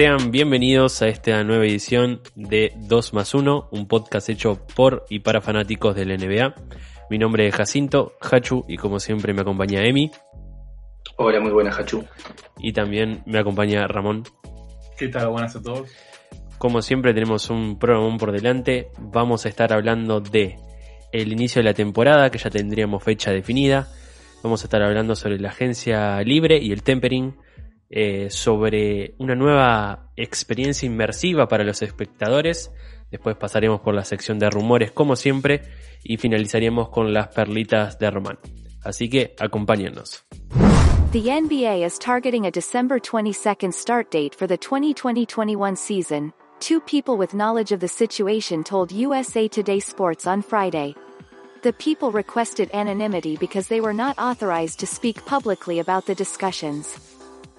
Sean bienvenidos a esta nueva edición de 2 más 1, un podcast hecho por y para fanáticos del NBA. Mi nombre es Jacinto, Hachu, y como siempre me acompaña Emi. Hola, muy buenas, Hachu. Y también me acompaña Ramón. ¿Qué tal? Buenas a todos. Como siempre tenemos un programa por delante. Vamos a estar hablando de el inicio de la temporada, que ya tendríamos fecha definida. Vamos a estar hablando sobre la agencia libre y el tempering eh, sobre una nueva experiencia inmersiva para los espectadores. Después pasaremos por la sección de rumores como siempre y finalizaremos con las perlitas de Román. Así que acompáñennos. The NBA is targeting a December 22nd start date for the 2020-21 season. Two people with knowledge of the situation told USA Today Sports on Friday. The people requested anonymity because they were not authorized to speak publicly about the discussions.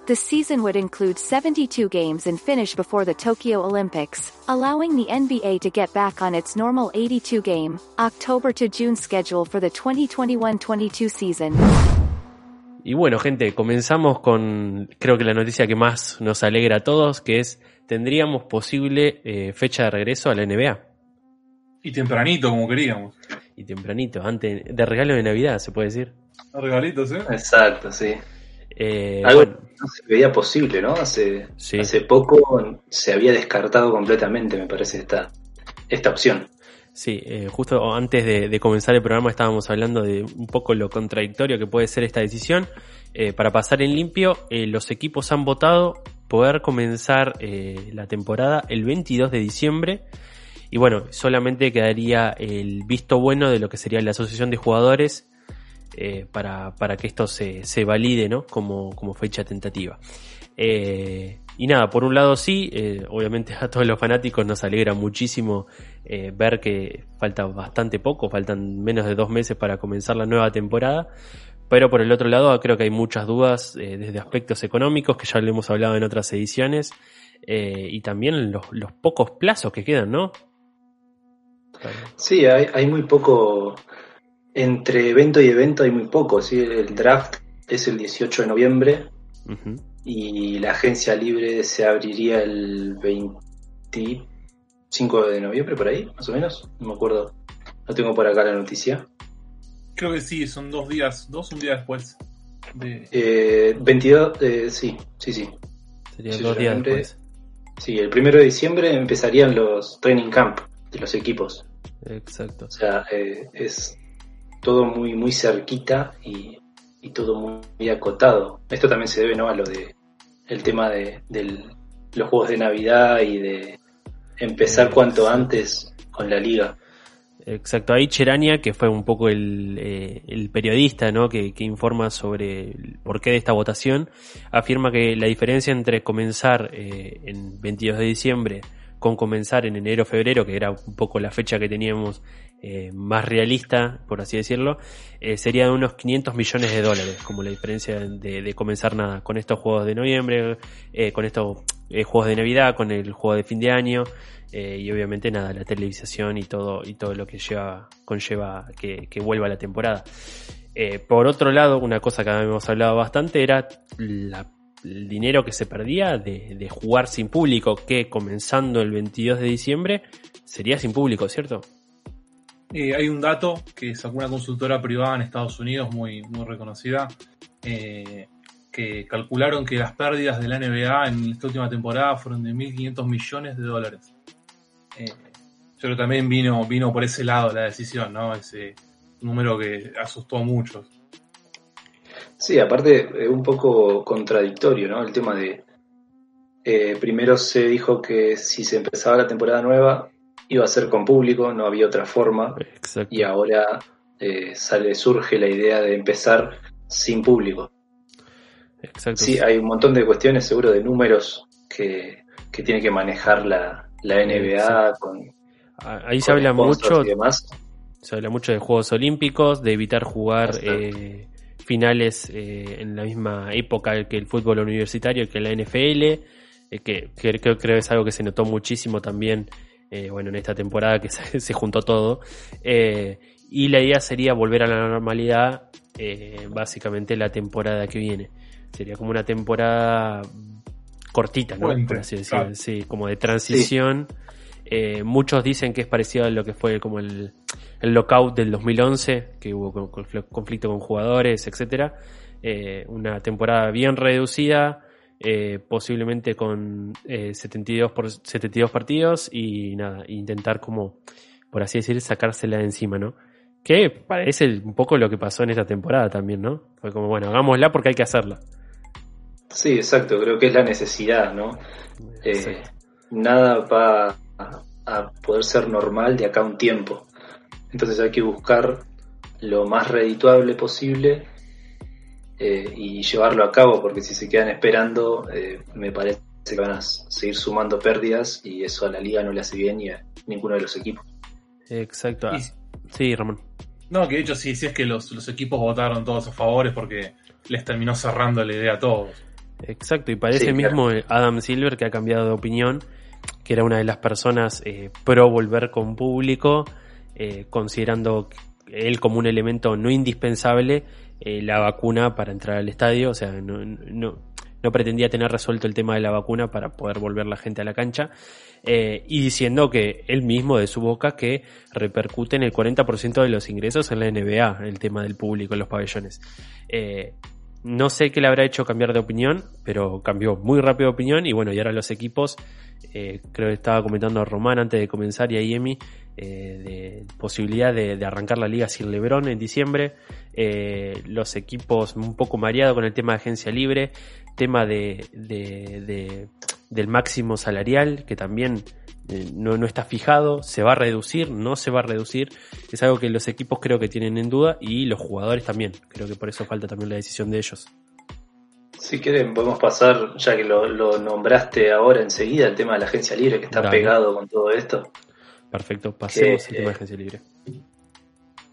The season would include 72 games and finish before the Tokyo Olympics, allowing the NBA to get back on its normal 82-game, October to June schedule for the 2021-22 season. Y bueno, gente, comenzamos con creo que la noticia que más nos alegra a todos, que es tendríamos posible eh, fecha de regreso a la NBA. Y tempranito, como queríamos. Y tempranito, antes de regalo de Navidad, se puede decir. Regalitos, ¿eh? Exacto, sí. Eh, Algo bueno, que no se veía posible, ¿no? Hace, Sí. hace poco se había descartado completamente, me parece, esta, esta opción. Sí, eh, justo antes de, de comenzar el programa estábamos hablando de un poco lo contradictorio que puede ser esta decisión. Eh, para pasar en limpio, los equipos han votado poder comenzar la temporada el 22 de diciembre. Y bueno, solamente quedaría el visto bueno de lo que sería la asociación de jugadores eh, para, para que esto se, se valide ¿no? como, como fecha tentativa. Eh, y nada, por un lado sí, eh, obviamente a todos los fanáticos nos alegra muchísimo ver que falta bastante poco, faltan menos de dos meses para comenzar la nueva temporada. Pero por el otro lado creo que hay muchas dudas desde aspectos económicos, que ya lo hemos hablado en otras ediciones, y también los, los pocos plazos que quedan, ¿no? Sí, hay, hay muy poco. Entre evento y evento hay muy poco. ¿sí? El draft es el 18 de noviembre y la agencia libre se abriría el 25 de noviembre, por ahí, más o menos. No me acuerdo. No tengo por acá la noticia. Creo que sí, son dos días, dos un día después. De... Eh, 22, eh, sí, sí, sí. Serían Sí, dos días noviembre. después. Sí, el primero de diciembre empezarían los training camp de los equipos. Exacto. O sea, eh, es todo muy, muy cerquita y, y todo muy, muy acotado. Esto también se debe ¿no? a lo de el tema de del- los juegos de Navidad y de empezar cuanto antes con la liga. Exacto, ahí Cherania, que fue un poco el, eh, el periodista ¿no? que, que informa sobre el porqué de esta votación, afirma que la diferencia entre comenzar eh, en 22 de diciembre con comenzar en enero febrero, que era un poco la fecha que teníamos eh, más realista, por así decirlo, eh, sería de unos 500 millones de dólares, como la diferencia de, comenzar nada con estos juegos de noviembre, eh, con estos eh, juegos de Navidad, con el juego de fin de año, y obviamente nada, la televisación y todo, y todo lo que lleva, conlleva que, vuelva la temporada. Por otro lado, una cosa que habíamos hablado bastante era el dinero que se perdía de, de jugar sin público, que comenzando el 22 de diciembre sería sin público, ¿cierto? Eh, hay un dato que sacó una consultora privada en Estados Unidos muy, muy reconocida, eh, que calcularon que las pérdidas de la NBA en esta última temporada fueron de 1.500 millones de dólares. Eh, yo también vino, vino por ese lado la decisión, ¿no? Ese número que asustó a muchos. Sí, aparte es un poco contradictorio, ¿no? El tema de eh, primero se dijo que si se empezaba la temporada nueva iba a ser con público, no había otra forma. Exacto. y ahora eh, sale, surge la idea de empezar sin público. Exacto. Sí, hay un montón de cuestiones, seguro, de números que, que tiene que manejar la, la NBA con, Ah, Ahí se con habla mucho y demás. Se habla mucho de Juegos Olímpicos, de evitar jugar eh, finales eh, en la misma época que el fútbol universitario, que la NFL, eh, que, que creo, creo es algo que se notó muchísimo también, eh, bueno, en esta temporada que se, se juntó todo. Eh, y la idea sería volver a la normalidad eh, básicamente la temporada que viene. Sería como una temporada cortita, ¿no? Puente, Por así decirlo, claro. sí, como de transición. Muchos dicen que es parecido a lo que fue como el, el lockout del 2011, que hubo con- confl- conflicto con jugadores, etcétera. Una temporada bien reducida, eh, posiblemente con eh, 72, por, 72 partidos y nada, intentar como, por así decir, sacársela de encima, ¿no? Que parece un poco lo que pasó en esta temporada también, ¿no? Fue como, bueno, hagámosla porque hay que hacerla. Sí, exacto, creo que es la necesidad, ¿no? Eh, nada va a, a poder ser normal de acá a un tiempo. Entonces hay que buscar lo más redituable posible eh, y llevarlo a cabo, porque si se quedan esperando, eh, me parece que van a seguir sumando pérdidas y eso a la liga no le hace bien ni a ninguno de los equipos. Exacto. Ah, Y- Sí, Ramón. no, que de hecho sí, sí es que los, los equipos votaron todos a favores porque les terminó cerrando la idea a todos. Exacto, y parece Sí, mismo Adam Silver que ha cambiado de opinión, que era una de las personas eh, pro volver con público, eh, considerando él como un elemento no indispensable eh, la vacuna para entrar al estadio, o sea, no, no, pretendía tener resuelto el tema de la vacuna para poder volver la gente a la cancha, eh, y diciendo que él mismo de su boca que repercute en el 40% de los ingresos en la NBA, el tema del público en los pabellones. Eh, no sé qué le habrá hecho cambiar de opinión, pero cambió muy rápido de opinión y bueno, y ahora los equipos, eh, creo que estaba comentando a Román antes de comenzar y a Emi, eh, de posibilidad de, de arrancar la liga sin Lebron en diciembre, eh, los equipos un poco mareados con el tema de agencia libre, tema de, de- de- del máximo salarial, que también eh, no, no está fijado, se va a reducir, no se va a reducir, es algo que los equipos creo que tienen en duda y los jugadores también, creo que por eso falta también la decisión de ellos. Si quieren, podemos pasar, ya que lo, lo nombraste ahora enseguida, el tema de la agencia libre que está Dale. pegado con todo esto. Perfecto, pasemos al tema de eh, agencia libre.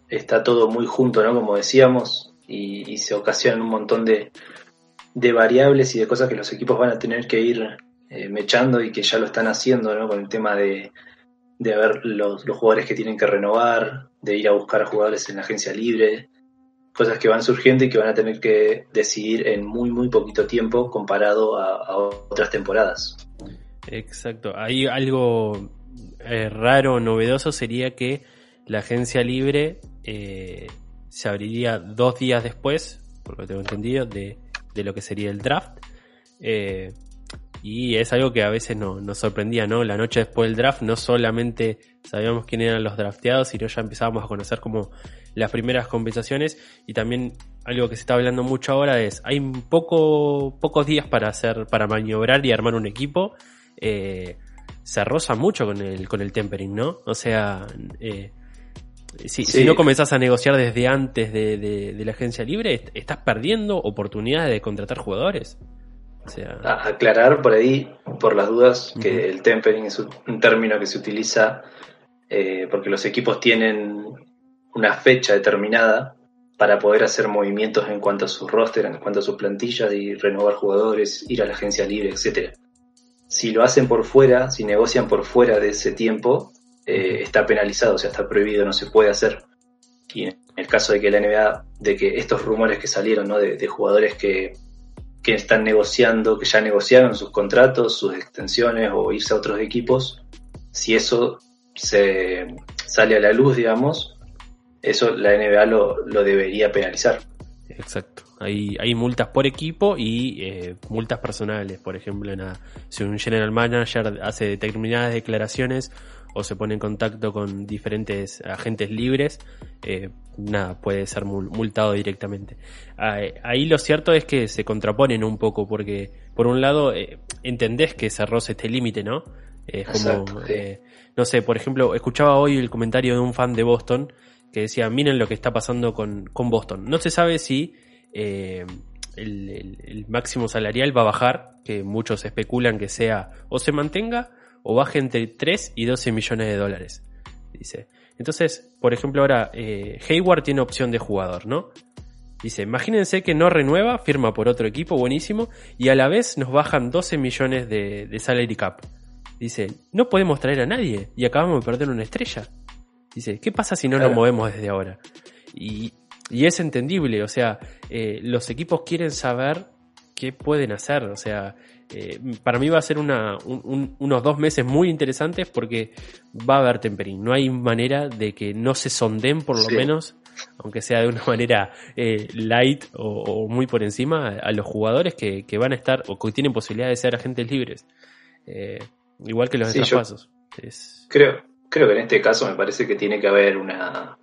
está todo muy junto, ¿no? Como decíamos, y, y se ocasionan un montón de, de variables y de cosas que los equipos van a tener que ir eh, mechando y que ya lo están haciendo, ¿no? Con el tema de, de ver los, los jugadores que tienen que renovar, de ir a buscar a jugadores en la agencia libre, cosas que van surgiendo y que van a tener que decidir en muy, muy poquito tiempo comparado a, otras temporadas. Exacto, hay algo eh, raro, novedoso sería que la agencia libre eh, se abriría dos días después, por lo que tengo entendido, de, de lo que sería el draft. Eh, y es algo que a veces no, nos sorprendía, ¿no? La noche después del draft no solamente sabíamos quién eran los drafteados, sino ya empezábamos a conocer como las primeras compensaciones y también algo que se está hablando mucho ahora es hay poco pocos días para hacer para maniobrar y armar un equipo eh, se roza mucho con el con el tempering no o sea eh, si, Sí. si no comenzás a negociar desde antes de, de- de la agencia libre est- estás perdiendo oportunidades de contratar jugadores A- aclarar por ahí, por las dudas, que el tempering es un término que se utiliza eh, porque los equipos tienen una fecha determinada para poder hacer movimientos en cuanto a su roster, en cuanto a sus plantillas y renovar jugadores, ir a la agencia libre, etcétera. Si lo hacen por fuera, si negocian por fuera de ese tiempo, eh, está penalizado, o sea, está prohibido, no se puede hacer. Y en el caso de que la NBA, de que estos rumores que salieron, ¿no? de, de jugadores que, que están negociando, que ya negociaron sus contratos, sus extensiones o irse a otros equipos, si eso se sale a la luz, digamos, eso la NBA lo, lo debería penalizar. Exacto. Hay, hay multas por equipo y eh, multas personales. Por ejemplo, si un general manager hace determinadas declaraciones o se pone en contacto con diferentes agentes libres, eh, nada, puede ser mul- multado directamente. Ahí, ahí lo cierto es que se contraponen un poco porque, por un lado, eh, entendés que se roza este límite, ¿no? Es como, Exacto, sí. eh, no sé, por ejemplo, escuchaba hoy el comentario de un fan de Boston que decía, miren lo que está pasando con, con Boston. No se sabe si eh, el, el- el máximo salarial va a bajar, que muchos especulan que sea o se mantenga o baje entre 3 y 12 millones de dólares. Dice. Entonces, por ejemplo, ahora eh, Hayward tiene opción de jugador, ¿no? Dice, imagínense que no renueva, firma por otro equipo buenísimo y a la vez nos bajan 12 millones de, de salary cap. Dice, no podemos traer a nadie y acabamos de perder una estrella. Dice, ¿qué pasa si no nos movemos desde ahora? Y, y es entendible, o sea, eh, los equipos quieren saber qué pueden hacer. O sea, eh, para mí va a ser una, unos dos meses muy interesantes porque va a haber tempering. No hay manera de que no se sonden por lo menos, aunque sea de una manera eh, light o, muy por encima, a, los jugadores que, van a estar o que tienen posibilidad de ser agentes libres. Eh, igual que los sí, traspasos. Creo, creo que en este caso me parece que tiene que haber una,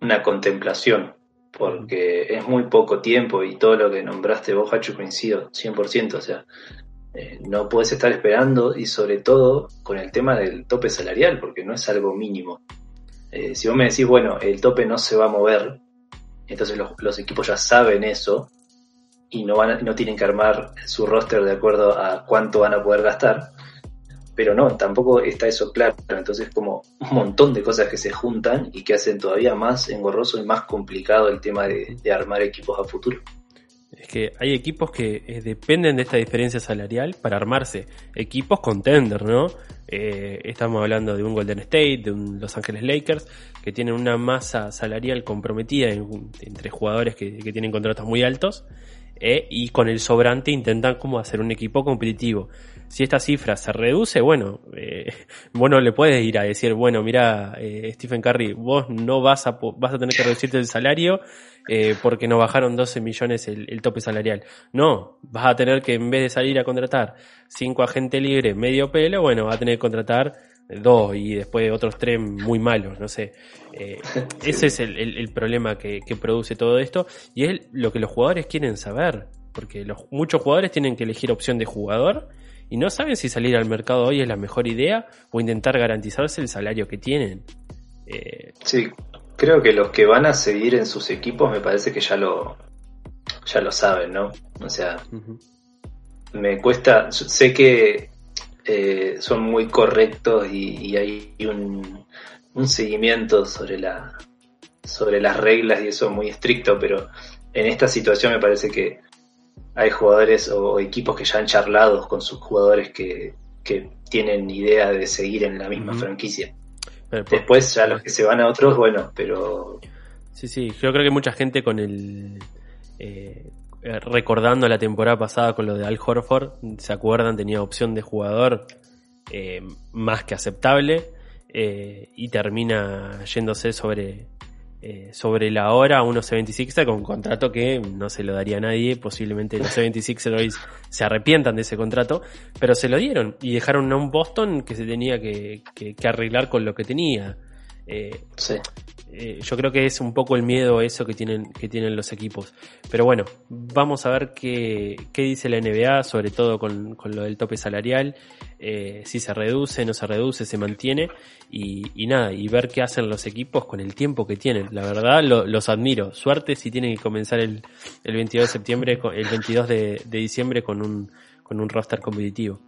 una contemplación porque es muy poco tiempo y todo lo que nombraste vos, Hacho, coincido 100%, o sea, eh, no puedes estar esperando y sobre todo con el tema del tope salarial, porque no es algo mínimo. Eh, si vos me decís, bueno, el tope no se va a mover, entonces los, equipos ya saben eso y no, van no tienen que armar su roster de acuerdo a cuánto van a poder gastar, pero no, tampoco está eso claro. Entonces, como un montón de cosas que se juntan y que hacen todavía más engorroso y más complicado el tema de, armar equipos a futuro. Es que hay equipos que eh, dependen de esta diferencia salarial para armarse. Equipos contender, ¿no? Eh, estamos hablando de un Golden State, de un Los Ángeles Lakers, que tienen una masa salarial comprometida entre jugadores que, tienen contratos muy altos. Eh, y con el sobrante intentan como hacer un equipo competitivo si esta cifra se reduce, bueno, eh, bueno le puedes ir a decir, bueno, mira, eh, Stephen Curry, vos no vas a, vas a tener que reducirte el salario eh, porque nos bajaron 12 millones el, tope salarial. No, vas a tener que en vez de salir a contratar cinco agentes libres medio pelo, bueno, vas a tener que contratar dos y después otros tres muy malos, no sé. Eh, ese es el, el, problema que, que, produce todo esto y es lo que los jugadores quieren saber, porque muchos jugadores tienen que elegir opción de jugador y no saben si salir al mercado hoy es la mejor idea o intentar garantizarse el salario que tienen. Eh, sí, creo que los que van a seguir en sus equipos me parece que ya lo, ya lo saben, ¿no? O sea, me cuesta, sé que eh, son muy correctos y, hay un, un, seguimiento sobre, la, sobre las reglas y eso muy estricto, pero en esta situación me parece que hay jugadores o equipos que ya han charlado con sus jugadores que, tienen idea de seguir en la misma franquicia. Después ya los que se van a otros, bueno, pero... Sí, sí, yo creo que mucha gente con el... Eh, recordando la temporada pasada con lo de Al Horford, ¿se acuerdan? Tenía opción de jugador eh, más que aceptable eh, y termina yéndose sobre eh, sobre la hora unos 76 con un contrato que no se lo daría a nadie. Posiblemente los 76ers se arrepientan de ese contrato, pero se lo dieron y dejaron a un Boston que se tenía que, que arreglar con lo que tenía. Eh, sí. Eh, yo creo que es un poco el miedo eso que tienen, que tienen los equipos. Pero bueno, vamos a ver qué, qué dice la NBA, sobre todo con, lo del tope salarial, eh, si se reduce, no se reduce, se mantiene, y, nada, y ver qué hacen los equipos con el tiempo que tienen. La verdad, los admiro. Suerte si tienen que comenzar el, el 22 de septiembre, el 22 de, diciembre con un, con un roster competitivo.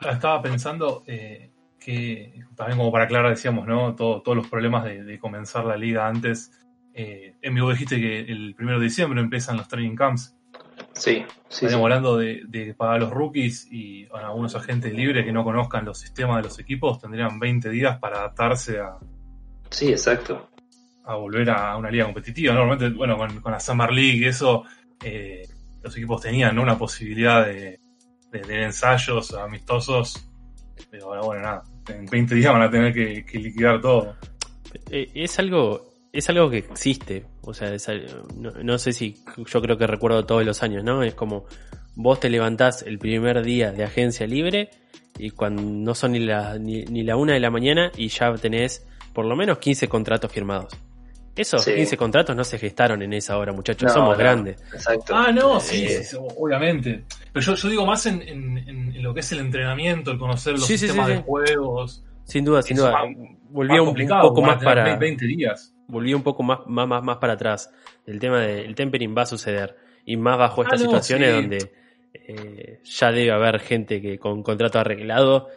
Estaba pensando, eh, que también como para aclarar decíamos, ¿no? todos los problemas de, comenzar la liga antes. Eh, en vivo dijiste que el primero de diciembre empiezan los training camps. Sí, sí. Estamos hablando de, pagar los rookies y algunos agentes libres que no conozcan los sistemas de los equipos tendrían 20 días para adaptarse a. Sí, exacto. A volver a una liga competitiva. Normalmente, bueno, con, la Summer League y eso, eh, los equipos tenían una posibilidad de, de tener ensayos amistosos. Pero ahora, bueno, nada en 20 días van a tener que, liquidar todo. Eh, es algo, es algo que existe. O sea, no, sé si yo creo que recuerdo todos los años, ¿no? Es como vos te levantás el primer día de agencia libre y cuando no son ni la, ni, ni la una de la mañana y ya tenés por lo menos 15 contratos firmados. Esos 15 contratos no se gestaron en esa hora, muchachos. Somos grandes. Exacto. Ah, no, sí, eh, obviamente. Pero yo, yo digo más en, en, lo que es el entrenamiento, el conocer los sistemas de juegos. Sin duda, sin duda. Volvía un, poco más para. 20 días. Volvía un poco más, más, más, para atrás. El tema del tempering va a suceder. Y más bajo estas ah, situaciones donde eh, ya debe haber gente que con contrato arreglado,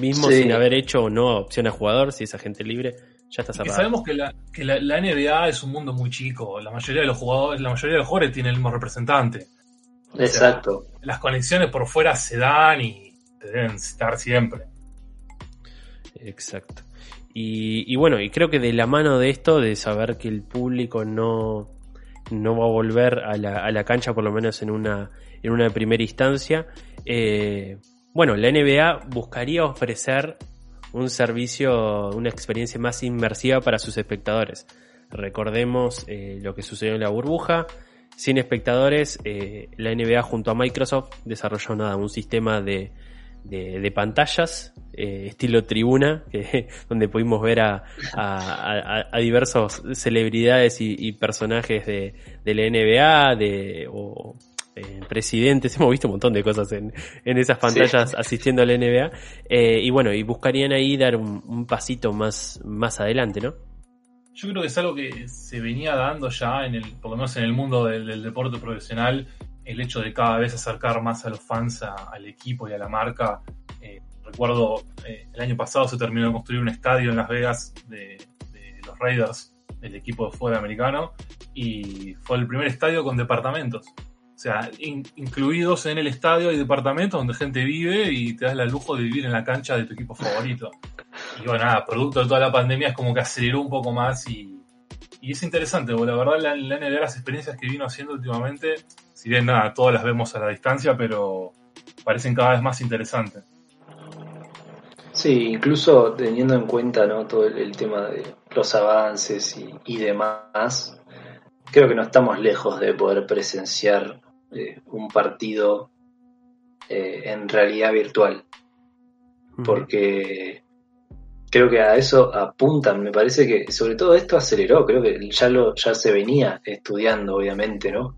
mismo sin haber hecho o no opción a jugador, si es agente libre ya está cerrado. sabemos que, la, que la, NBA es un mundo muy chico. La mayoría de los jugadores, la mayoría de los jugadores tienen el mismo representante. Exacto. las conexiones por fuera se dan y te deben estar siempre. Exacto. Y, bueno, y creo que de la mano de esto, de saber que el público no, no va a volver a la, a la cancha por lo menos en una, en una primera instancia. Eh, bueno, la NBA buscaría ofrecer un servicio, una experiencia más inmersiva para sus espectadores. Recordemos eh, lo que sucedió en la burbuja. Sin espectadores, eh, la NBA junto a Microsoft desarrolló nada, un sistema de, de, pantallas, eh, estilo tribuna, donde pudimos ver a, a, diversos celebridades y, personajes de, de, la NBA, de, eh, presidentes, hemos visto un montón de cosas en, en esas pantallas asistiendo a la NBA, eh, y bueno, y buscarían ahí dar un, pasito más, más adelante, ¿no? Yo creo que es algo que se venía dando ya, en el, por lo menos en el mundo del deporte profesional, el hecho de cada vez acercar más a los fans al equipo y a la marca. Eh, recuerdo, eh, el año pasado se terminó de construir un estadio en Las Vegas de, los Raiders, del equipo de fútbol americano, y fue el primer estadio con departamentos. O sea, incluidos en el estadio hay departamentos donde gente vive y te das el lujo de vivir en la cancha de tu equipo favorito. Y bueno, nada, producto de toda la pandemia es como que aceleró un poco más y, es interesante, porque la verdad la, la NBA, las experiencias que vino haciendo últimamente, si bien nada, todas las vemos a la distancia, pero parecen cada vez más interesantes. Sí, incluso teniendo en cuenta ¿no? todo el, tema de los avances y, demás, creo que no estamos lejos de poder presenciar eh, un partido eh, en realidad virtual. Porque creo que a eso apuntan, me parece que sobre todo esto aceleró, creo que ya lo ya se venía estudiando obviamente, ¿no?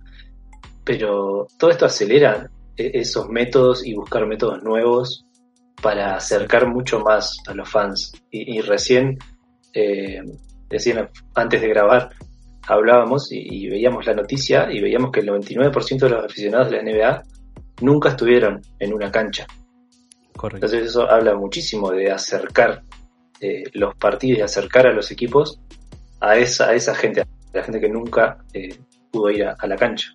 pero todo esto acelera e-, esos métodos y buscar métodos nuevos para acercar mucho más a los fans. Y, recién, eh, decían, antes de grabar, hablábamos y, veíamos la noticia y veíamos que el 99% de los aficionados de la NBA nunca estuvieron en una cancha. Correcto. Entonces eso habla muchísimo de acercar eh, los partidos y acercar a los equipos a esa, a esa gente, a la gente que nunca eh, pudo ir a la cancha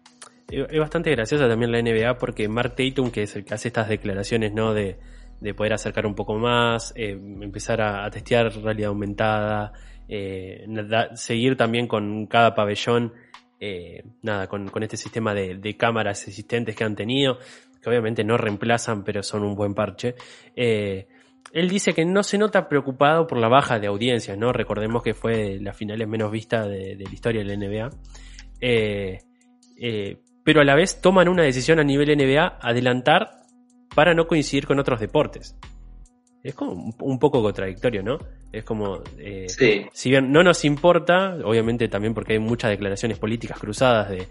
es bastante graciosa también la NBA porque Mark Tatum, que es el que hace estas declaraciones, ¿no? De, poder acercar un poco más, eh, empezar a, testear realidad aumentada, eh, seguir también con cada pabellón, eh, nada, con, este sistema de, cámaras existentes que han tenido, que obviamente no reemplazan, pero son un buen parche. él dice que no se nota preocupado por la baja de audiencia, ¿no? Recordemos que fue la finales menos vista de, de la historia de la NBA. Eh, pero a la vez toman una decisión a nivel NBA adelantar para no coincidir con otros deportes. Es como un poco contradictorio, ¿no? Es como, eh, si bien no nos importa, obviamente también porque hay muchas declaraciones políticas cruzadas de,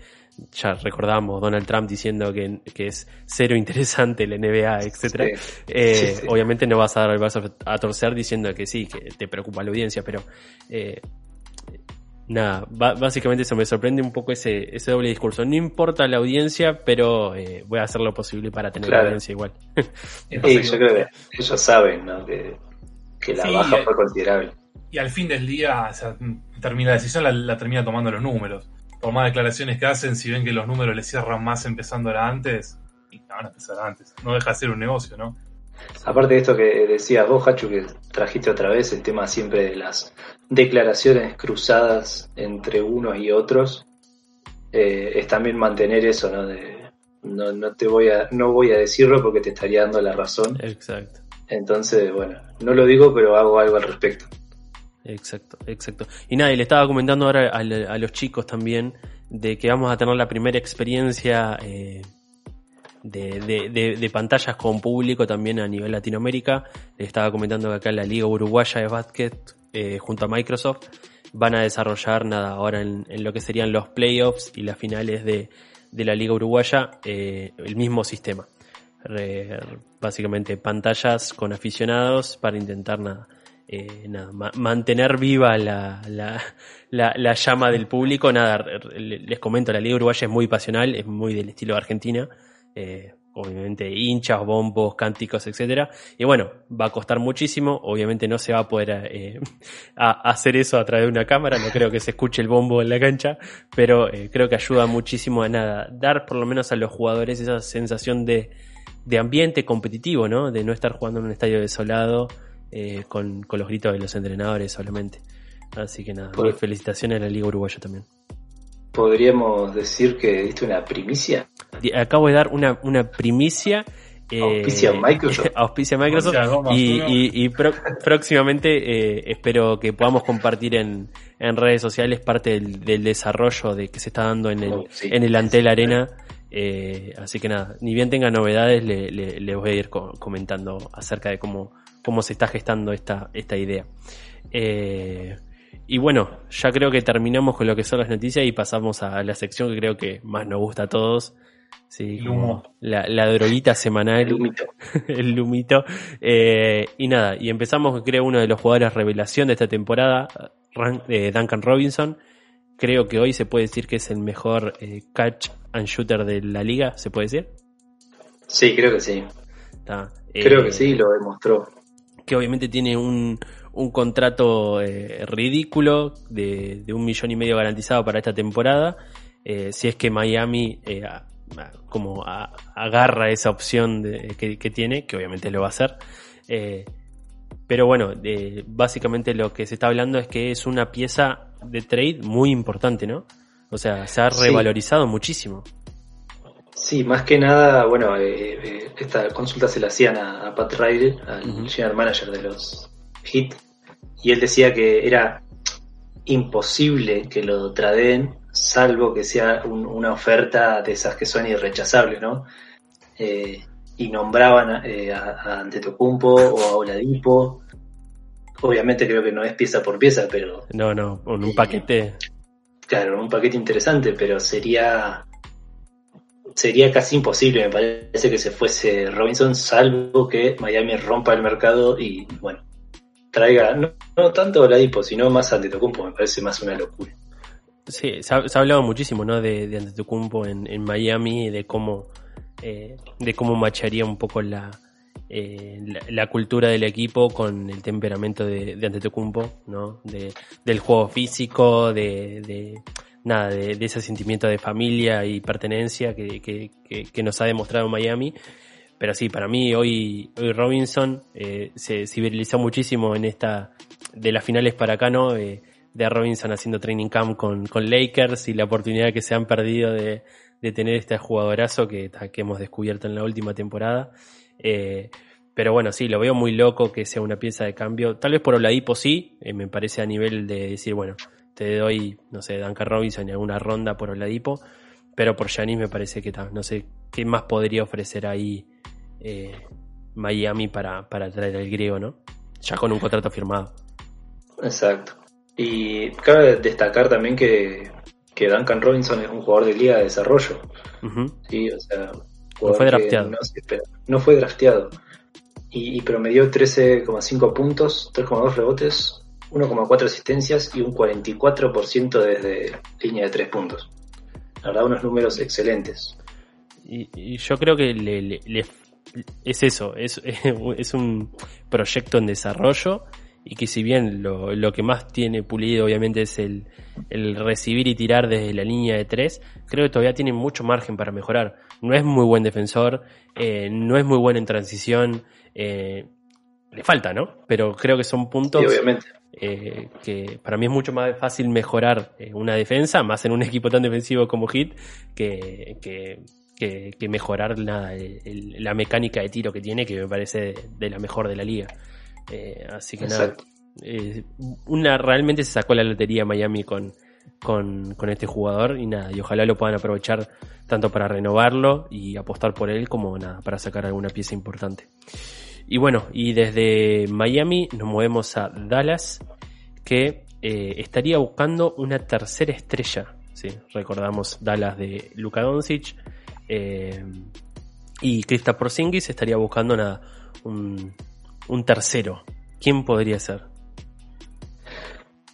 ya recordamos Donald Trump diciendo que, es cero interesante la NBA, etcétera. Eh, obviamente no vas a dar el vaso a torcer diciendo que sí, que te preocupa la audiencia, pero eh, nada, básicamente eso me sorprende un poco ese, ese doble discurso. No importa la audiencia, pero eh, voy a hacer lo posible para tener la audiencia igual. sí, yo creo que ellos saben ¿no? que, la baja fue considerable. Y al fin del día, termina la decisión la, termina tomando los números. Por más declaraciones que hacen, si ven que los números les cierran más empezando ahora antes, y van a empezar antes. No deja de ser un negocio, ¿no? Aparte de esto que decías vos, Hachu, que trajiste otra vez el tema siempre de las declaraciones cruzadas entre unos y otros, eh, es también mantener eso, ¿no? De, no, no te voy a, no voy a decirlo porque te estaría dando la razón. Exacto. Entonces, bueno, no lo digo, pero hago algo al respecto. Exacto, exacto. Y nada, y le estaba comentando ahora a, los chicos también de que vamos a tener la primera experiencia eh, de, de, pantallas con público también a nivel Latinoamérica. Le estaba comentando que acá la Liga Uruguaya de Básquet, eh, junto a Microsoft, van a desarrollar nada ahora en, lo que serían los playoffs y las finales de, de la Liga Uruguaya, eh, el mismo sistema. básicamente pantallas con aficionados para intentar nada. Eh, nada, mantener viva la, la, la, llama del público. Nada, les comento, la Liga Uruguaya es muy pasional, es muy del estilo de Argentina. Eh, obviamente hinchas, bombos, cánticos, etcétera. Y bueno, va a costar muchísimo, obviamente no se va a poder eh, hacer eso a través de una cámara, no creo que se escuche el bombo en la cancha, pero eh, creo que ayuda muchísimo a nada, dar por lo menos a los jugadores esa sensación de, de ambiente competitivo, ¿no? De no estar jugando en un estadio desolado con, con, los gritos de los entrenadores solamente. Así que nada, felicitaciones a la Liga Uruguaya también. Podríamos decir que diste una primicia. Acabo de dar una, una primicia. Eh, auspicia Microsoft. auspicia Microsoft. y, próximamente eh, espero que podamos compartir en, en redes sociales parte del, desarrollo de que se está dando en el, oh, en el Antel Arena. Eh, así que nada, ni bien tenga novedades, le, le, voy a ir comentando acerca de cómo, cómo se está gestando esta, esta idea. Eh, y bueno, ya creo que terminamos con lo que son las noticias y pasamos a la sección que creo que más nos gusta a todos. Sí, la, la, droguita semanal. El lumito. el lumito. Eh, y nada, y empezamos, creo, uno de los jugadores revelación de esta temporada, eh, Duncan Robinson. Creo que hoy se puede decir que es el mejor eh, catch and shooter de la liga, ¿se puede decir? Sí, creo que sí. creo que sí, lo demostró. Que obviamente tiene un, un contrato eh, ridículo de, un millón y medio garantizado para esta temporada. Eh, si es que Miami eh, como agarra esa opción que, tiene, que obviamente lo va a hacer. pero bueno, básicamente lo que se está hablando es que es una pieza de trade muy importante, ¿no? O sea, se ha revalorizado muchísimo. Sí, más que nada, bueno, esta consulta se la hacían a, Pat Riley, al general manager de los Hit, y él decía que era imposible que lo traden, salvo que sea una oferta de esas que son irrechazables, ¿no? Eh, y nombraban eh, a, Antetokounmpo o a Oladipo. Obviamente creo que no es pieza por pieza, pero... No, no, con un eh, paquete. Claro, un paquete interesante, pero sería sería casi imposible, me parece que se fuese Robinson, salvo que Miami rompa el mercado y bueno, traiga, no, no tanto Oladipo, sino más Antetokounmpo, me parece más una locura. Sí, se ha, hablado muchísimo, ¿no? De, de Antetokounmpo en, en Miami, de cómo, eh, de cómo macharía un poco la, eh, la, cultura del equipo con el temperamento de, de Antetokounmpo, ¿no? De, del juego físico, de, de nada, de, ese sentimiento de familia y pertenencia que, que, que nos ha demostrado Miami pero sí, para mí hoy, hoy Robinson eh, se civilizó muchísimo en esta, de las finales para acá, ¿no? Eh, de Robinson haciendo training camp con, con, Lakers y la oportunidad que se han perdido de, de tener este jugadorazo que, que, hemos descubierto en la última temporada. Eh, pero bueno, sí, lo veo muy loco que sea una pieza de cambio. Tal vez por Oladipo sí, me parece a nivel de decir, bueno, te doy, no sé, Duncan Robinson y alguna ronda por Oladipo. Pero por Janis me parece que no sé qué más podría ofrecer ahí eh, Miami para, para traer al griego, ¿no? Ya con un contrato firmado. Exacto. Y cabe destacar también que, que Duncan Robinson es un jugador de liga de desarrollo. Sí, o sea, no fue drafteado. No, fue drafteado. Y, promedió 13,5 puntos, 3,2 rebotes, 1,4 asistencias y un 44% desde línea de 3 puntos. La verdad, unos números excelentes. Y, yo creo que le, le, es eso, es, es un proyecto en desarrollo y que si bien lo, lo que más tiene pulido obviamente es el, el, recibir y tirar desde la línea de tres, creo que todavía tiene mucho margen para mejorar. No es muy buen defensor, eh, no es muy bueno en transición, eh, le falta, ¿no? Pero creo que son puntos eh, que para mí es mucho más fácil mejorar una defensa, más en un equipo tan defensivo como Hit, que, que que, mejorar la, la, mecánica de tiro que tiene, que me parece de, la mejor de la liga. Eh, así que nada, eh, una realmente se sacó la lotería Miami con, con, con, este jugador y nada, y ojalá lo puedan aprovechar tanto para renovarlo y apostar por él como nada, para sacar alguna pieza importante. Y bueno, y desde Miami nos movemos a Dallas, que eh, estaría buscando una tercera estrella. ¿sí? Recordamos Dallas de Luka Doncic, eh, y Krista Porzingis estaría buscando una, un, tercero. ¿Quién podría ser?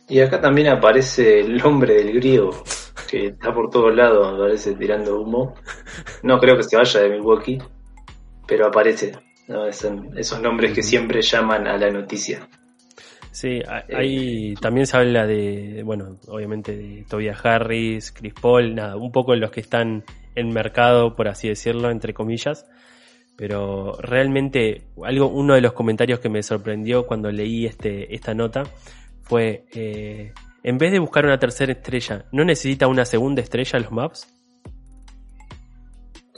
Y acá también aparece el nombre del griego, que está por todos lados, aparece tirando humo. No creo que se vaya de Milwaukee, pero aparece. esos nombres que siempre llaman a la noticia. Sí, ahí también se habla de, bueno, obviamente de Tobias Harris, Chris Paul, nada, un poco de los que están en mercado, por así decirlo, entre comillas. Pero realmente, algo, uno de los comentarios que me sorprendió cuando leí este, esta nota fue eh, en vez de buscar una tercera estrella, ¿no necesita una segunda estrella los maps?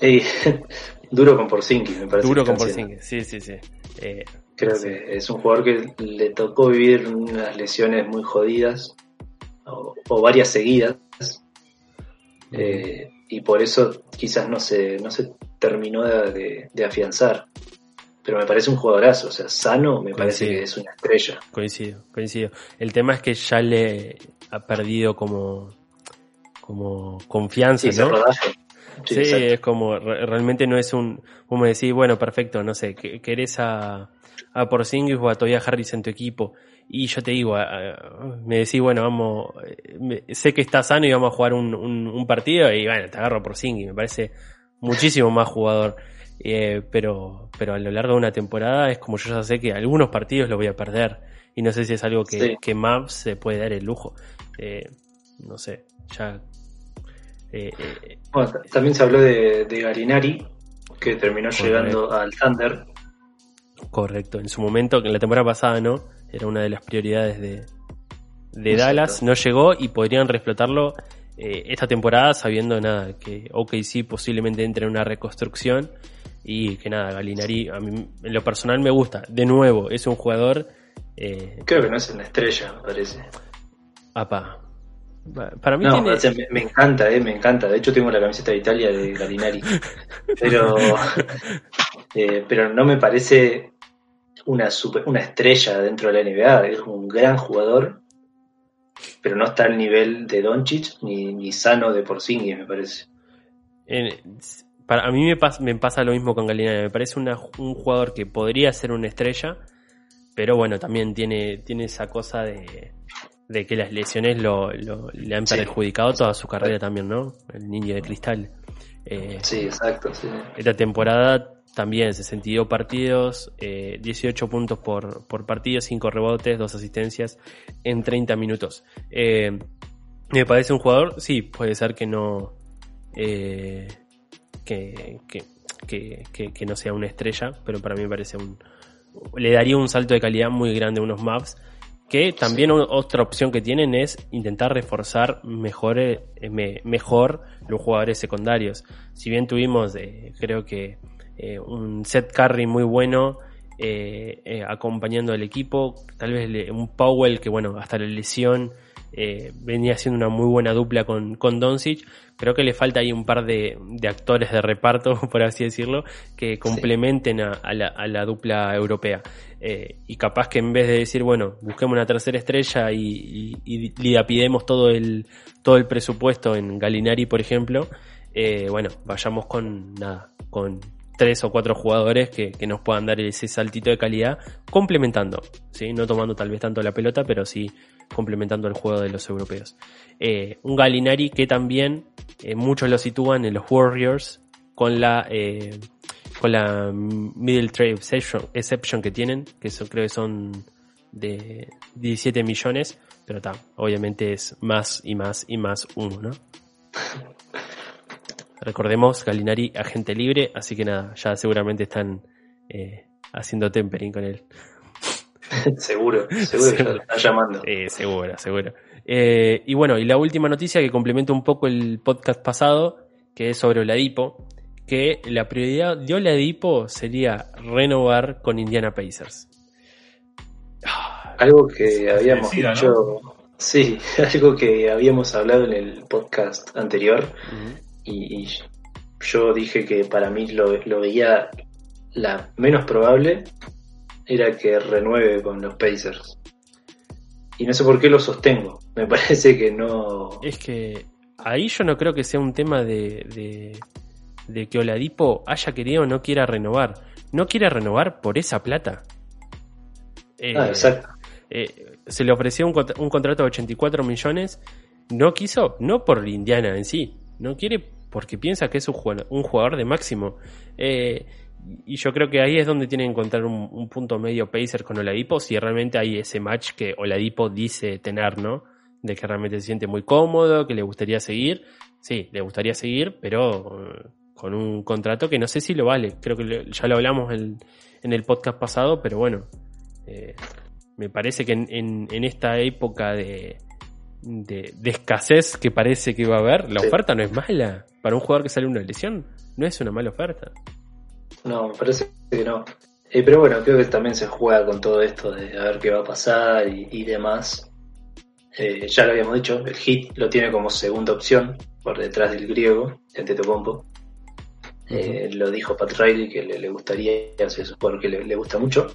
duro con Porzingis, me parece. Duro con Porzingis, sí, sí, sí. Eh, Creo que es un jugador que le tocó vivir unas lesiones muy jodidas, o, varias seguidas, eh, y por eso quizás no se, no se terminó de, afianzar. Pero me parece un jugadorazo, o sea, sano me parece que es una estrella. Coincido, coincido. El tema es que ya le ha perdido como, como confianza, ¿no? Sí, es como, realmente no es un, como decir, bueno, perfecto, no sé, querés a, a Porzingis o a Toya Harris en tu equipo. Y yo te digo, me decís, bueno, vamos, sé que está sano y vamos a jugar un, un, partido y bueno, te agarro a Porzingis, me parece muchísimo más jugador. Eh, pero, pero a lo largo de una temporada es como yo ya sé que algunos partidos los voy a perder. Y no sé si es algo que, que Maps se puede dar el lujo. Eh, no sé, ya eh, eh, también se habló de, Garinari, que terminó llegando al Thunder. Correcto, en su momento, en la temporada pasada no, era una de las prioridades de, de Dallas, no llegó y podrían reflotarlo eh, esta temporada sabiendo nada, que OKC posiblemente entre en una reconstrucción y que nada, Galinari a mí en lo personal me gusta, de nuevo, es un jugador... Creo que no es una estrella, me parece. Apa, para mí me, encanta, eh, me encanta. De hecho tengo la camiseta de Italia de Galinari. pero, eh, pero no me parece una, una estrella dentro de la NBA. Es un gran jugador, pero no está al nivel de Doncic ni, ni sano de Porzingis, me parece. para, a mí me pasa, me pasa lo mismo con Galinari. Me parece un jugador que podría ser una estrella, pero bueno, también tiene, tiene esa cosa de de que las lesiones lo, le han perjudicado toda su carrera también, ¿no? El niño de cristal. Eh, sí, exacto. Sí. Esta temporada también 62 partidos, 18 eh, puntos por, por partido, 5 rebotes, 2 asistencias en 30 minutos. Eh, me parece un jugador, sí, puede ser que no. Que, que, que, que, no sea una estrella, pero para mí me parece un. Le daría un salto de calidad muy grande a unos maps que también otra opción que tienen es intentar reforzar mejor, eh, mejor los jugadores secundarios. Si bien tuvimos, eh, creo que eh, un set carry muy bueno acompañando al equipo, tal vez un Powell que bueno, hasta la lesión eh, venía siendo una muy buena dupla con, con Doncic. Creo que le falta ahí un par de, actores de reparto, por así decirlo, que complementen a, la, dupla europea. Eh, y capaz que en vez de decir, bueno, busquemos una tercera estrella y, y, todo el, todo el presupuesto en Galinari, por ejemplo, eh, bueno, vayamos con nada, con tres o cuatro jugadores que, que, nos puedan dar ese saltito de calidad, complementando, ¿sí? no tomando tal vez tanto la pelota, pero sí complementando el juego de los europeos. Eh, un Galinari que también eh, muchos lo sitúan en los Warriors con la eh, con la middle trade exception, que tienen, que eso creo que son de 17 millones, pero está, obviamente es más y más y más uno, ¿no? Recordemos, Galinari, agente libre, así que nada, ya seguramente están haciendo tempering con él. seguro, seguro que lo están llamando. Sí, seguro, seguro. Eh, y bueno, y la última noticia que complementa un poco el podcast pasado, que es sobre Oladipo, que la prioridad de Oladipo sería renovar con Indiana Pacers. Algo que habíamos dicho, sí, algo que habíamos hablado en el podcast anterior y, yo dije que para mí lo, lo veía la menos probable era que renueve con los Pacers. Y no sé por qué lo sostengo. Me parece que no. Es que ahí yo no creo que sea un tema de, de, que Oladipo haya querido o no quiera renovar. No quiere renovar por esa plata. Eh, ah, exacto. Eh, se le ofreció un, un, contrato de 84 millones. No quiso, no por Indiana en sí. No quiere porque piensa que es un jugador, de máximo. Eh, y yo creo que ahí es donde tiene que encontrar un, punto medio Pacer con Oladipo, si realmente hay ese match que Oladipo dice tener, ¿no? De que realmente se siente muy cómodo, que le gustaría seguir. Sí, le gustaría seguir, pero eh, con un contrato que no sé si lo vale. Creo que ya lo hablamos en, el podcast pasado, pero bueno, eh, me parece que en, esta época de, de, de escasez que parece que va a haber, la Sí. oferta no es mala. Para un jugador que sale una lesión, no es una mala oferta. No, me parece que no. Eh, pero bueno, creo que también se juega con todo esto de a ver qué va a pasar y, y demás. Eh, ya lo habíamos dicho, el hit lo tiene como segunda opción por detrás del griego, de Tetocompo. Eh, lo dijo Pat Riley que le, le gustaría, es un jugador que le, le gusta mucho.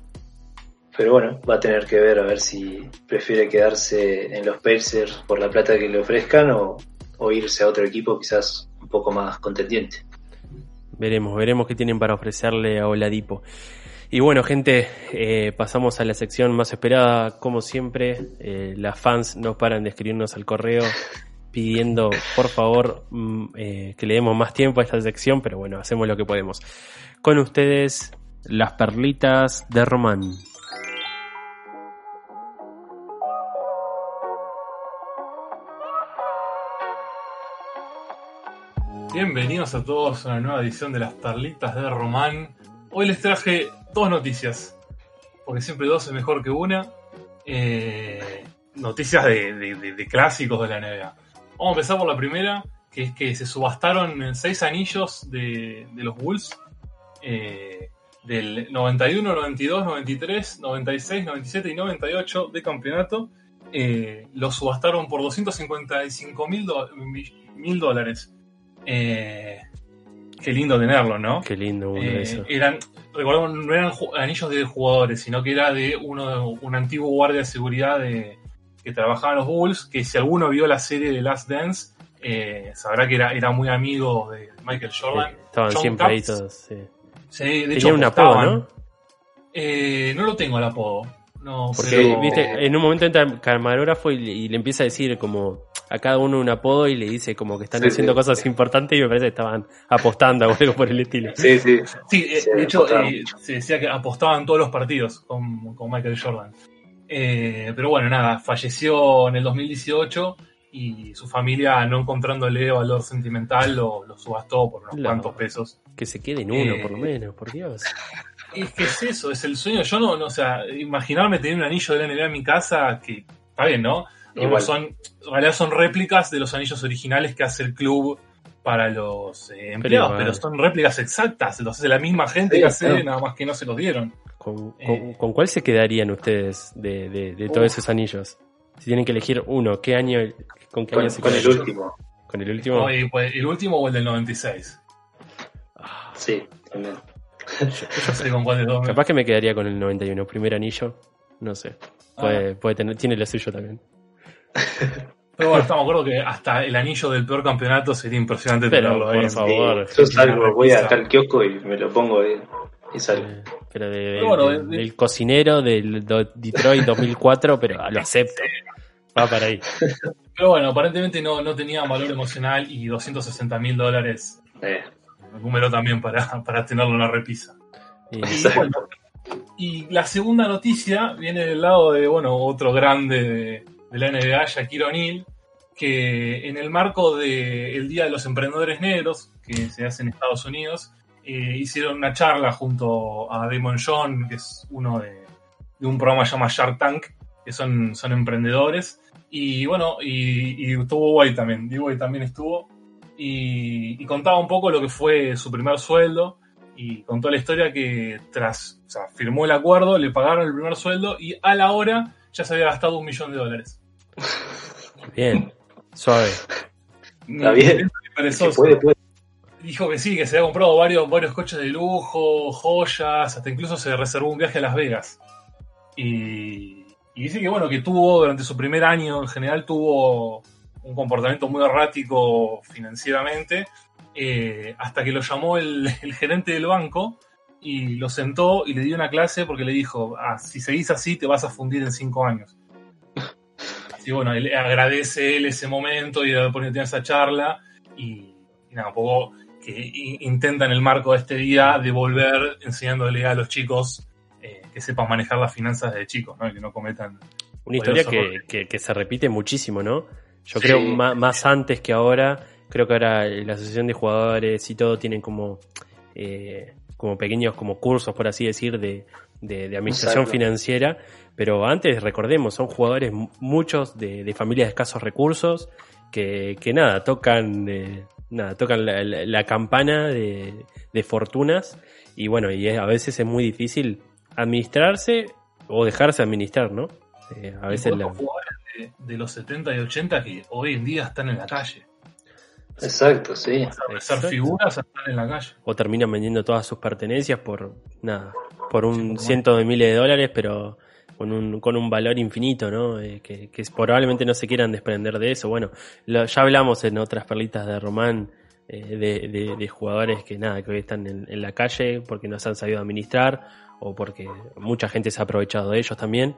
Pero bueno, va a tener que ver a ver si prefiere quedarse en los Pacers por la plata que le ofrezcan o, o irse a otro equipo quizás un poco más contendiente. Veremos, veremos qué tienen para ofrecerle a Oladipo. Y bueno, gente, eh, pasamos a la sección más esperada, como siempre. Eh, las fans no paran de escribirnos al correo pidiendo, por favor, mm, eh, que le demos más tiempo a esta sección, pero bueno, hacemos lo que podemos. Con ustedes, las perlitas de Román. Bienvenidos a todos a una nueva edición de las perlitas de Román. Hoy les traje dos noticias, porque siempre dos es mejor que una. Eh, noticias de, de- de- de clásicos de la NBA. Vamos a empezar por la primera, que es que se subastaron seis anillos de, los Bulls. eh, del 91, 92, 93, 96, 97 y 98 de campeonato. Eh, los subastaron por 255 mil mil dólares. Eh, qué lindo tenerlo, ¿no? Qué lindo uno Eh, de esos. eran, recordemos, no eran anillos de jugadores, sino que era de uno, un antiguo guardia de seguridad de, que trabajaba en los Bulls, que si alguno vio la serie de Last Dance, eh, sabrá que era, era muy amigo de Michael Jordan. Estaban John siempre ahí todos. sí. Sí, de hecho, Tenían un apodo. ¿no? Eh, no lo tengo el apodo. No, Porque, pero- viste, en un momento entra el camarógrafo y le empieza a decir como a cada uno un apodo y le dice como que están Sí, haciendo sí. cosas importantes y me parece que estaban apostando o algo por el estilo. Sí, sí. Sí, eh, Se de hecho, eh, se decía que apostaban todos los partidos con, con Michael Jordan. Eh, pero bueno, nada, falleció en el 2018 y su familia, no encontrándole valor sentimental, lo, lo subastó por unos cuantos pesos. Que se quede en uno Eh, por lo menos, por Dios. Es que es eso, es el sueño. Yo no, no, o sea, imaginarme tener un anillo de la NBA en mi casa, que está bien, ¿no? Igual. son, en realidad son réplicas de los anillos originales que hace el club para los eh, empleados, pero son réplicas exactas, los hace la misma gente Sí, que hace, claro. nada más que no se los dieron. ¿Con, eh. con- con cuál se quedarían ustedes de, de- de todos esos anillos? Si tienen que elegir uno, ¿qué año, con qué Con, año se con el último. ¿Con el último? No, y, pues, el último o el del 96. Ah, Sí, también. No sé con cuál de dos. capaz que me quedaría con el 91, primer anillo. No sé. Puede, puede tener, tiene lo suyo también. Pero bueno, estamos de acuerdo que hasta el anillo del peor campeonato sería impresionante Pero, tenerlo ahí. por favor. Sí, yo salgo, voy acá al kiosco y me lo pongo y, y salgo. Eh, Pero de- Pero bueno, del- de- del cocinero del do- Detroit 2004, pero lo acepto. Va para ahí. Pero bueno, aparentemente no, no tenía valor emocional y 260 mil dólares, Eh, un número también para, para tenerlo en la repisa. Y- Y, bueno, y la segunda noticia viene del lado de, bueno, otro grande de, de la NBA, Shaquille O'Neal, que en el marco del Día de los Emprendedores Negros, que se hace en Estados Unidos, eh, hicieron una charla junto a Damon John, que es uno de, de un programa llamado Shark Tank, que son, son emprendedores. Y bueno, y, y estuvo White también, D-Boy también estuvo. Y, y contaba un poco lo que fue su primer sueldo y contó la historia que tras, o sea, firmó el acuerdo, le pagaron el primer sueldo y a la hora ya se había gastado un millón de dólares. Bien, suave. Está bien. Perezoso. puede, puede. Dijo que sí, que se había comprado varios, varios coches de lujo, joyas, hasta incluso se reservó un viaje a Las Vegas. Y, y dice que bueno, que tuvo durante su primer año en general tuvo un comportamiento muy errático financieramente, eh, hasta que lo llamó el, el gerente del banco y lo sentó y le dio una clase porque le dijo, ah, si seguís así te vas a fundir en cinco años. Así bueno, él agradece él ese momento y de haber podido tener esa charla y, y nada, un poco que intenta en el marco de este día devolver enseñándole a los chicos eh, que sepan manejar las finanzas de chicos, ¿no? Y que no cometan Una historia que, que- que se repite muchísimo, ¿no? Yo Sí. creo ma- más, antes que ahora, creo que ahora la asociación de jugadores y todo tienen como, eh, como pequeños como cursos, por así decir, de, de, administración financiera, pero antes, recordemos, son jugadores muchos de, familias de escasos recursos que, que nada, tocan, eh, nada, tocan la, campana de, fortunas y bueno, y a veces es muy difícil administrarse o dejarse administrar, ¿no? Eh, a veces jugadores de, los 70 y 80 que hoy en día están en la calle. Exacto, sí. Ser figuras están en la calle. O terminan vendiendo todas sus pertenencias por nada, por un ciento de miles de dólares, pero con un, con un valor infinito, ¿no? Eh, que, probablemente no se quieran desprender de eso. Bueno, ya hablamos en otras perlitas de Román eh, de, de, jugadores que nada, que hoy están en, en, la calle porque no se han sabido administrar o porque mucha gente se ha aprovechado de ellos también.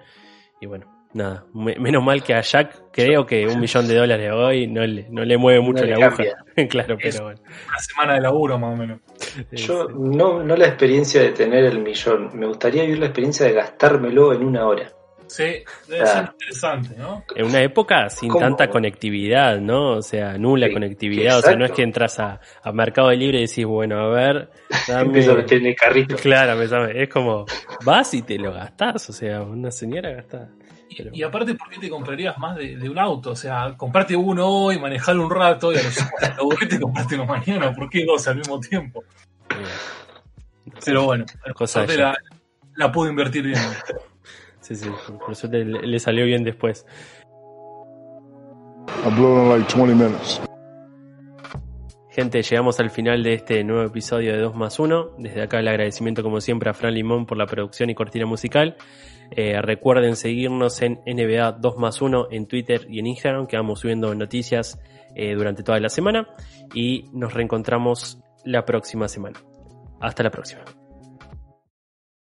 Y bueno, nada, menos mal que a Jack creo que un millón de dólares hoy no le, no le mueve mucho la aguja. claro, pero bueno. Una semana de laburo más o menos. Yo no, no la experiencia de tener el millón, me gustaría vivir la experiencia de gastármelo en una hora. Sí, debe ser interesante, ¿no? En una época sin tanta conectividad, ¿no? O sea, nula conectividad. O sea, no es que entras a, a, Mercado Libre y decís, bueno, a ver. Dame... a meter en el carrito. Claro, es como, vas y te lo gastás. O sea, una señora Y, aparte, ¿por qué te comprarías más de, un auto? O sea, comprarte uno hoy, manejarlo un rato y a lo mejor te compraste uno mañana. ¿Por qué dos al mismo tiempo? Pero bueno, Cosa la, la pudo invertir bien. sí, sí, por suerte le, salió bien después. Gente, llegamos al final de este nuevo episodio de 2 más 1. Desde acá el agradecimiento como siempre a Fran Limón por la producción y cortina musical. Eh, recuerden seguirnos en NBA 2 más 1 en Twitter y en Instagram, que vamos subiendo noticias eh, durante toda la semana. Y nos reencontramos la próxima semana. Hasta la próxima.